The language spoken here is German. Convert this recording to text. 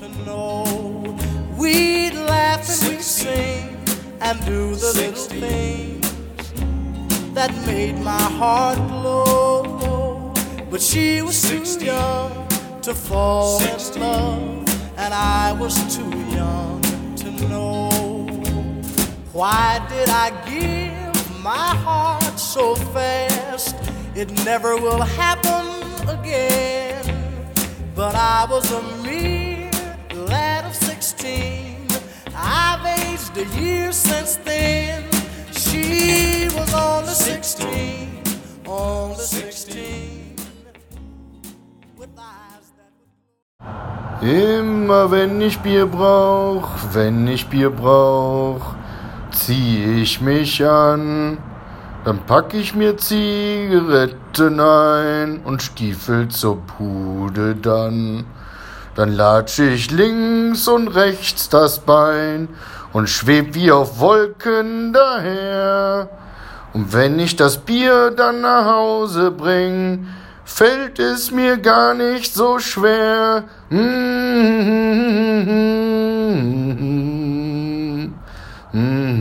to know. We'd laugh and we'd sing and do the little things that made my heart glow. But she was too young to fall in love, and I was too young to know. Why did I give my heart so fast? It never will happen again. But I was a mere A year since then. She was 16, only 16. With eyes that Immer wenn ich Bier brauch, wenn ich Bier brauch, zieh ich mich an. Dann pack ich mir Zigaretten ein und Stiefel zur Bude dann. Dann latsche ich links und rechts das Bein und schweb wie auf Wolken daher. Und wenn ich das Bier dann nach Hause bring, fällt es mir gar nicht so schwer. Mm-hmm. Mm-hmm.